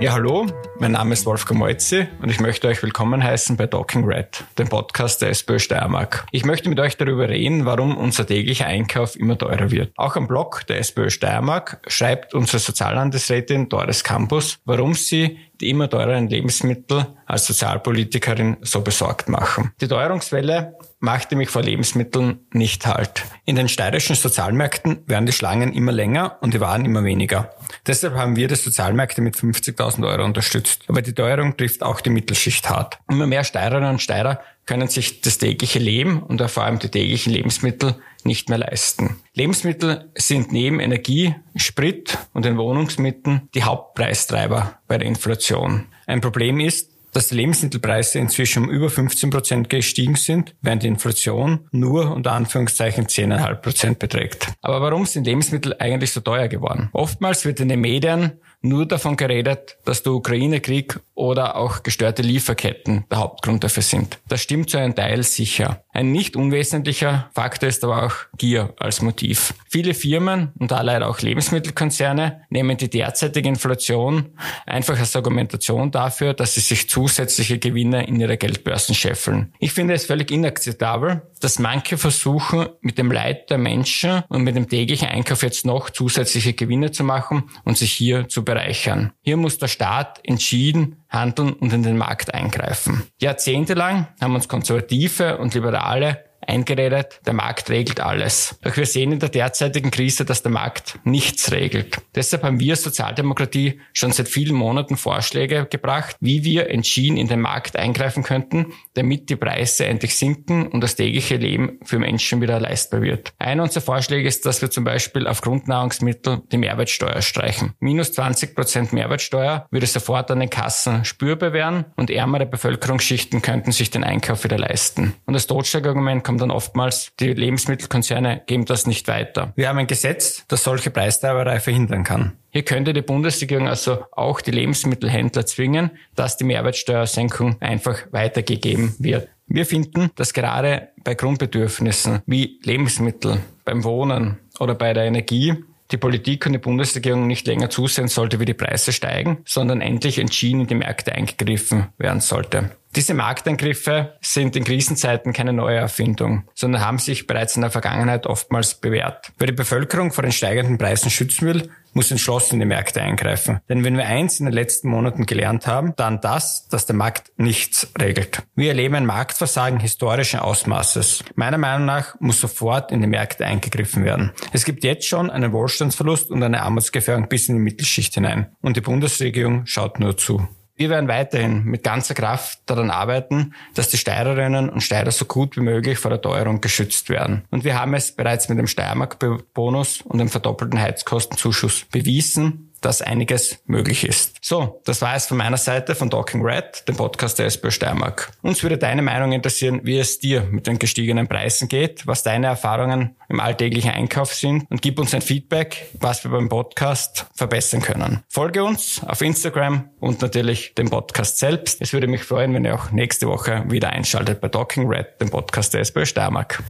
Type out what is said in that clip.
Ja, hallo, mein Name ist Wolfgang Moitzi und ich möchte euch willkommen heißen bei Talking Red, dem Podcast der SPÖ Steiermark. Ich möchte mit euch darüber reden, warum unser täglicher Einkauf immer teurer wird. Auch am Blog der SPÖ Steiermark schreibt unsere Soziallandesrätin Doris Campus, warum sie die immer teureren Lebensmittel als Sozialpolitikerin so besorgt machen. Die Teuerungswelle machte mich vor Lebensmitteln nicht halt. In den steirischen Sozialmärkten werden die Schlangen immer länger und die Waren immer weniger. Deshalb haben wir die Sozialmärkte mit 50.000 Euro unterstützt. Aber die Teuerung trifft auch die Mittelschicht hart. Immer mehr Steirerinnen und Steirer können sich das tägliche Leben und vor allem die täglichen Lebensmittel nicht mehr leisten. Lebensmittel sind neben Energie, Sprit und den Wohnungsmieten die Hauptpreistreiber bei der Inflation. Ein Problem ist, dass Lebensmittelpreise inzwischen um über 15 Prozent gestiegen sind, während die Inflation nur unter Anführungszeichen 10,5 Prozent beträgt. Aber warum sind Lebensmittel eigentlich so teuer geworden? Oftmals wird in den Medien nur davon geredet, dass der Ukraine-Krieg oder auch gestörte Lieferketten der Hauptgrund dafür sind. Das stimmt zu einem Teil sicher. Ein nicht unwesentlicher Faktor ist aber auch Gier als Motiv. Viele Firmen und da leider auch Lebensmittelkonzerne nehmen die derzeitige Inflation einfach als Argumentation dafür, dass sie sich zusätzliche Gewinne in ihre Geldbörsen scheffeln. Ich finde es völlig inakzeptabel, dass manche versuchen, mit dem Leid der Menschen und mit dem täglichen Einkauf jetzt noch zusätzliche Gewinne zu machen und sich hier zu bereichern. Hier muss der Staat entschieden handeln und in den Markt eingreifen. Jahrzehntelang haben uns Konservative und Liberale eingeredet, der Markt regelt alles. Doch wir sehen in der derzeitigen Krise, dass der Markt nichts regelt. Deshalb haben wir Sozialdemokratie schon seit vielen Monaten Vorschläge gebracht, wie wir entschieden in den Markt eingreifen könnten, damit die Preise endlich sinken und das tägliche Leben für Menschen wieder leistbar wird. Einer unserer Vorschläge ist, dass wir zum Beispiel auf Grundnahrungsmittel die Mehrwertsteuer streichen. Minus 20 Prozent Mehrwertsteuer würde sofort an den Kassen spürbar werden und ärmere Bevölkerungsschichten könnten sich den Einkauf wieder leisten. Und das Totschlagargument kommt dann oftmals, die Lebensmittelkonzerne geben das nicht weiter. Wir haben ein Gesetz, das solche Preistreiberei verhindern kann. Hier könnte die Bundesregierung also auch die Lebensmittelhändler zwingen, dass die Mehrwertsteuersenkung einfach weitergegeben wird. Wir finden, dass gerade bei Grundbedürfnissen wie Lebensmittel, beim Wohnen oder bei der Energie die Politik und die Bundesregierung nicht länger zusehen sollte, wie die Preise steigen, sondern endlich entschieden in die Märkte eingegriffen werden sollte. Diese Markteingriffe sind in Krisenzeiten keine neue Erfindung, sondern haben sich bereits in der Vergangenheit oftmals bewährt. Wer die Bevölkerung vor den steigenden Preisen schützen will, muss entschlossen in die Märkte eingreifen. Denn wenn wir eins in den letzten Monaten gelernt haben, dann das, dass der Markt nichts regelt. Wir erleben ein Marktversagen historischen Ausmaßes. Meiner Meinung nach muss sofort in die Märkte eingegriffen werden. Es gibt jetzt schon einen Wohlstandsverlust und eine Armutsgefährdung bis in die Mittelschicht hinein. Und die Bundesregierung schaut nur zu. Wir werden weiterhin mit ganzer Kraft daran arbeiten, dass die Steirerinnen und Steirer so gut wie möglich vor der Teuerung geschützt werden. Und wir haben es bereits mit dem Steiermark-Bonus und dem verdoppelten Heizkostenzuschuss bewiesen, dass einiges möglich ist. So, das war es von meiner Seite von Talking Red, dem Podcast der SPÖ Steiermark. Uns würde deine Meinung interessieren, wie es dir mit den gestiegenen Preisen geht, was deine Erfahrungen im alltäglichen Einkauf sind und gib uns ein Feedback, was wir beim Podcast verbessern können. Folge uns auf Instagram und natürlich dem Podcast selbst. Es würde mich freuen, wenn ihr auch nächste Woche wieder einschaltet bei Talking Red, dem Podcast der SPÖ Steiermark.